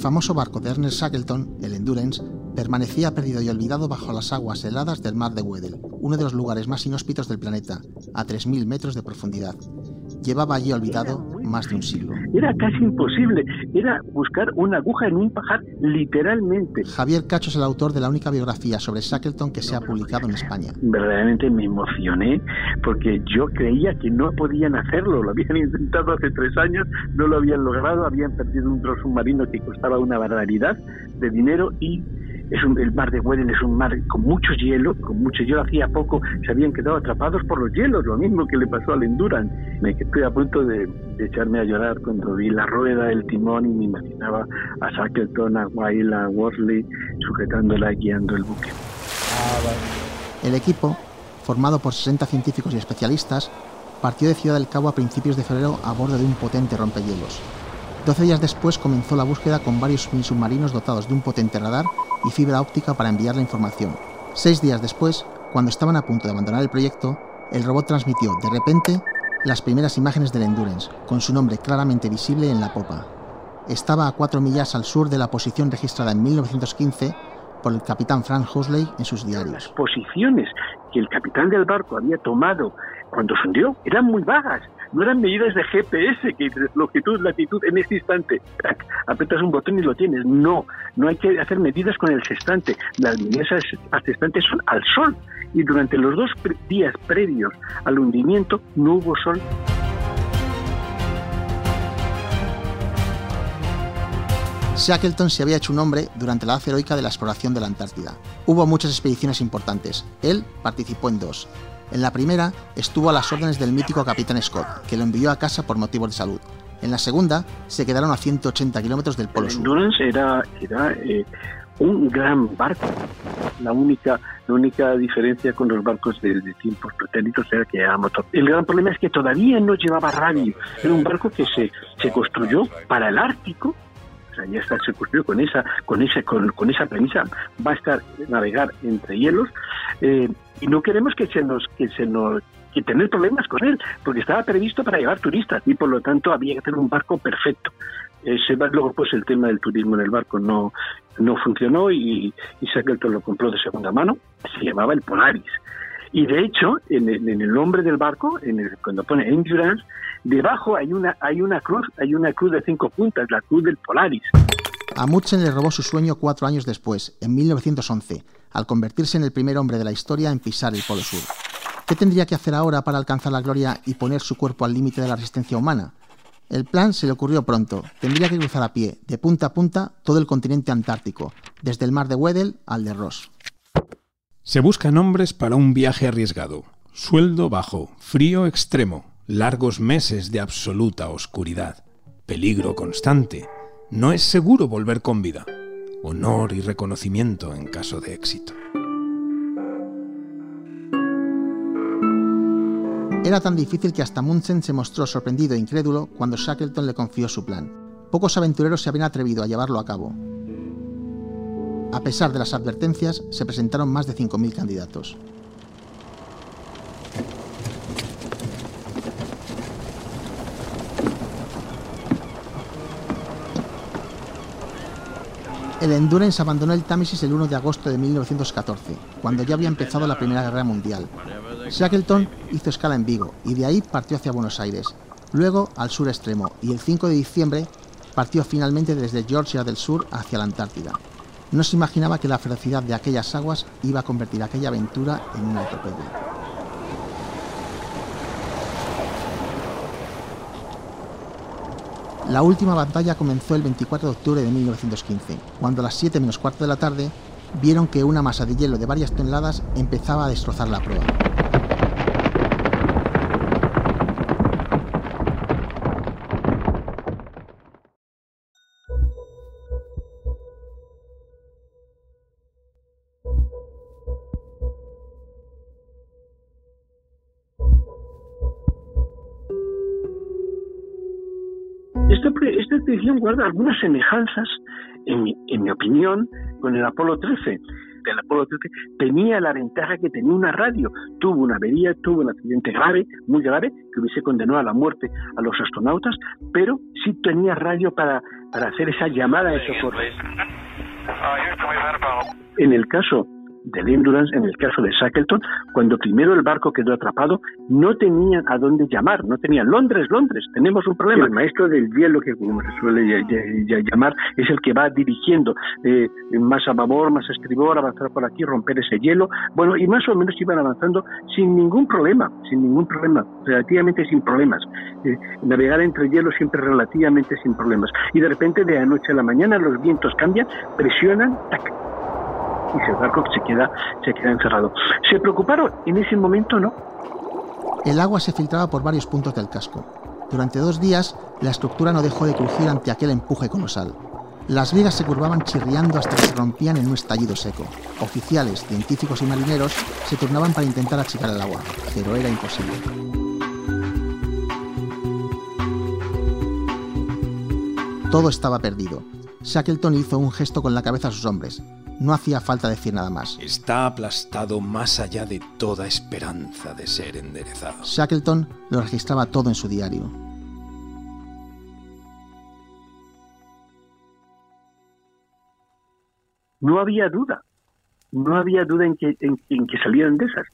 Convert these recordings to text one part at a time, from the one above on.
Famoso barco de Ernest Shackleton, el Endurance, permanecía perdido y olvidado bajo las aguas heladas del mar de Weddell, uno de los lugares más inhóspitos del planeta, a 3.000 metros de profundidad. Llevaba allí olvidado más de un siglo. Era casi imposible, era buscar una aguja en un pajar, literalmente. Javier Cacho es el autor de la única biografía sobre Shackleton que se ha publicado en España. Verdaderamente me emocioné porque yo creía que no podían hacerlo, lo habían intentado hace tres años, no lo habían logrado, habían perdido un dron submarino que costaba una barbaridad de dinero y es un, el mar de Weddell es un mar con mucho hielo, con mucho hielo. Hacía poco se habían quedado atrapados por los hielos, lo mismo que le pasó al Endurance. Me quedé a punto de, echarme a llorar cuando vi la rueda, el timón y me imaginaba a Shackleton, a Weil, a Worsley sujetándola y guiando el buque. El equipo, formado por 60 científicos y especialistas, partió de Ciudad del Cabo a principios de febrero a bordo de un potente rompehielos. Doce días después comenzó la búsqueda con varios submarinos dotados de un potente radar y fibra óptica para enviar la información. Seis días después, cuando estaban a punto de abandonar el proyecto, el robot transmitió, de repente, las primeras imágenes del Endurance, con su nombre claramente visible en la popa. Estaba a cuatro millas al sur de la posición registrada en 1915 por el capitán Frank Hosley en sus diarios. Las posiciones que el capitán del barco había tomado cuando se hundió eran muy vagas no eran medidas de GPS, que longitud, latitud, en este instante, apretas un botón y lo tienes. No, no hay que hacer medidas con el sextante. Las medidas al sextante son al sol. Y durante los dos días previos al hundimiento no hubo sol. Shackleton se había hecho un nombre durante la edad heroica de la exploración de la Antártida. Hubo muchas expediciones importantes. Él participó en dos. En la primera estuvo a las órdenes del mítico capitán Scott, que lo envió a casa por motivos de salud. En la segunda se quedaron a 180 kilómetros del Polo Sur. Endurance era, era eh, un gran barco. La única, la única diferencia con los barcos de, tiempos pretéritos era que era motor. El gran problema es que todavía no llevaba radio. Era un barco que se, se construyó para el Ártico ya está, se construyó con esa, con esa, con, con, esa premisa, va a estar navegar entre hielos, eh, y no queremos que se nos, que se nos que tener problemas con él, porque estaba previsto para llevar turistas y por lo tanto había que tener un barco perfecto. Ese, luego pues el tema del turismo en el barco no, no funcionó y, y Shackleton lo compró de segunda mano, se llamaba el Polaris. Y de hecho, en el, nombre del barco, en el, cuando pone Endurance, debajo hay una, hay una cruz, hay una cruz de cinco puntas, la cruz del Polaris. Amundsen le robó su sueño cuatro años después, en 1911, al convertirse en el primer hombre de la historia en pisar el Polo Sur. ¿Qué tendría que hacer ahora para alcanzar la gloria y poner su cuerpo al límite de la resistencia humana? El plan se le ocurrió pronto. Tendría que cruzar a pie, de punta a punta, todo el continente antártico, desde el mar de Weddell al de Ross. Se buscan hombres para un viaje arriesgado. Sueldo bajo, frío extremo, largos meses de absoluta oscuridad, peligro constante. No es seguro volver con vida. Honor y reconocimiento en caso de éxito. Era tan difícil que hasta Munchen se mostró sorprendido e incrédulo cuando Shackleton le confió su plan. Pocos aventureros se habían atrevido a llevarlo a cabo. A pesar de las advertencias, se presentaron más de 5.000 candidatos. El Endurance abandonó el Támesis el 1 de agosto de 1914, cuando ya había empezado la Primera Guerra Mundial. Shackleton hizo escala en Vigo y de ahí partió hacia Buenos Aires, luego al sur extremo y el 5 de diciembre partió finalmente desde Georgia del Sur hacia la Antártida. No se imaginaba que la ferocidad de aquellas aguas iba a convertir aquella aventura en una epopeya. La última batalla comenzó el 24 de octubre de 1915, cuando a las 7 menos cuarto de la tarde vieron que una masa de hielo de varias toneladas empezaba a destrozar la proa. Guarda algunas semejanzas, en mi, en mi opinión, con el Apolo 13. El Apolo 13 tenía la ventaja que tenía una radio, tuvo una avería, tuvo un accidente grave, muy grave, que hubiese condenado a la muerte a los astronautas, pero sí tenía radio para, para hacer esa llamada de socorro. En el caso del Endurance, en el caso de Shackleton, cuando primero el barco quedó atrapado, no tenían a dónde llamar, no tenían Londres, Londres, tenemos un problema. El maestro del hielo, que como se suele llamar, es el que va dirigiendo eh, más a babor, más a estribor, avanzar por aquí, romper ese hielo. Bueno, y más o menos iban avanzando sin ningún problema, sin ningún problema, relativamente sin problemas. Eh, navegar entre hielo siempre relativamente sin problemas. Y de repente, de anoche a la mañana, los vientos cambian, presionan, tac, y barco se queda, se queda encerrado. ¿Se preocuparon? En ese momento no. El agua se filtraba por varios puntos del casco. Durante dos días, la estructura no dejó de crujir ante aquel empuje colosal. Las vigas se curvaban chirriando hasta que se rompían en un estallido seco. Oficiales, científicos y marineros se turnaban para intentar achicar el agua, pero era imposible. Todo estaba perdido. Shackleton hizo un gesto con la cabeza a sus hombres. No hacía falta decir nada más. Está aplastado más allá de toda esperanza de ser enderezado. Shackleton lo registraba todo en su diario. No había duda, no había duda en que, en, en que salieran de esas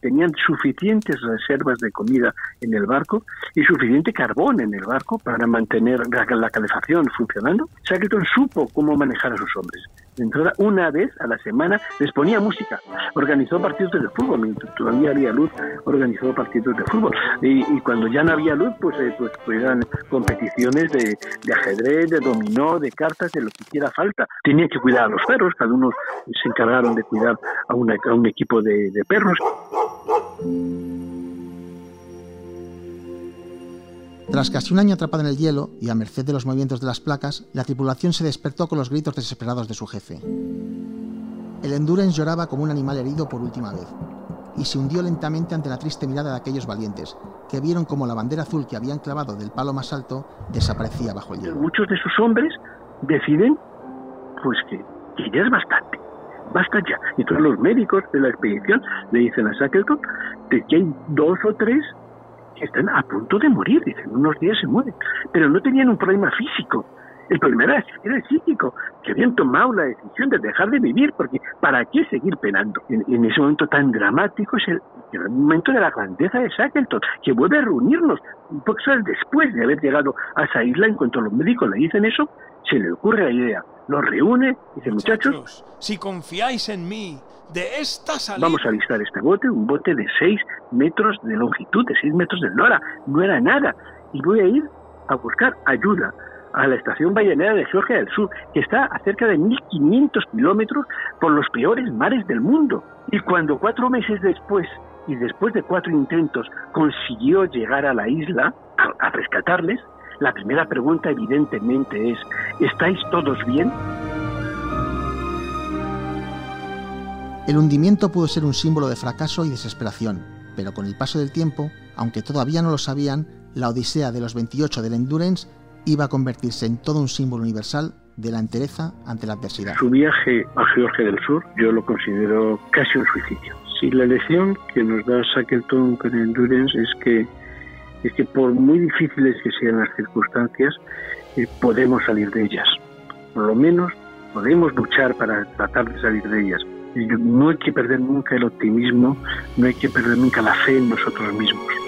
tenían suficientes reservas de comida en el barco y suficiente carbón en el barco para mantener la, calefacción funcionando. Shackleton supo cómo manejar a sus hombres. De entrada, una vez a la semana les ponía música, organizó partidos de fútbol, mientras todavía había luz, organizó partidos de fútbol. Y, cuando ya no había luz, pues, eh, pues, pues, eran competiciones de, ajedrez, de dominó, de cartas, de lo que hiciera falta. Tenían que cuidar a los perros, cada uno se encargaron de cuidar a, un equipo de perros. Tras casi un año atrapado en el hielo y a merced de los movimientos de las placas, la tripulación se despertó con los gritos desesperados de su jefe. El Endurance lloraba como un animal herido por última vez y se hundió lentamente ante la triste mirada de aquellos valientes, que vieron como la bandera azul que habían clavado del palo más alto desaparecía bajo el hielo. Muchos de sus hombres deciden pues que, que ya es bastante, basta ya. Y todos los médicos de la expedición le dicen a Shackleton que hay dos o tres están a punto de morir, dicen, unos días se mueren, pero no tenían un problema físico. El problema era, el psíquico, que habían tomado la decisión de dejar de vivir, porque ¿para qué seguir penando? En, ese momento tan dramático es el, el, momento de la grandeza de Shackleton, que vuelve a reunirnos un poco después de haber llegado a esa isla, en cuanto los médicos le dicen eso, se le ocurre la idea, los reúne, dice muchachos, si confiáis en mí, de esta salida... Vamos a alistar este bote, un bote de 6 metros de longitud, de 6 metros de eslora, no era nada, y voy a ir a buscar ayuda a la estación ballenera de Georgia del Sur, que está a cerca de 1.500 kilómetros por los peores mares del mundo. Y cuando cuatro meses después, y después de cuatro intentos, consiguió llegar a la isla a rescatarles, la primera pregunta evidentemente es, ¿estáis todos bien? El hundimiento pudo ser un símbolo de fracaso y desesperación, pero con el paso del tiempo, aunque todavía no lo sabían, la Odisea de los 28 del Endurance iba a convertirse en todo un símbolo universal de la entereza ante la adversidad. Su viaje a Georgia del Sur yo lo considero casi un suicidio. Si la lección que nos da Shackleton con el Endurance es que es que por muy difíciles que sean las circunstancias, eh, podemos salir de ellas. Por lo menos podemos luchar para tratar de salir de ellas. No hay que perder nunca el optimismo, no hay que perder nunca la fe en nosotros mismos.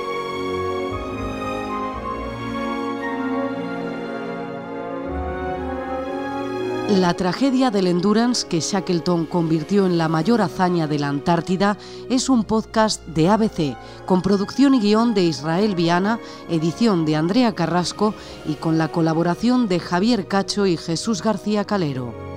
La tragedia del Endurance que Shackleton convirtió en la mayor hazaña de la Antártida es un podcast de ABC, con producción y guion de Israel Viana, edición de Andrea Carrasco y con la colaboración de Javier Cacho y Jesús García Calero.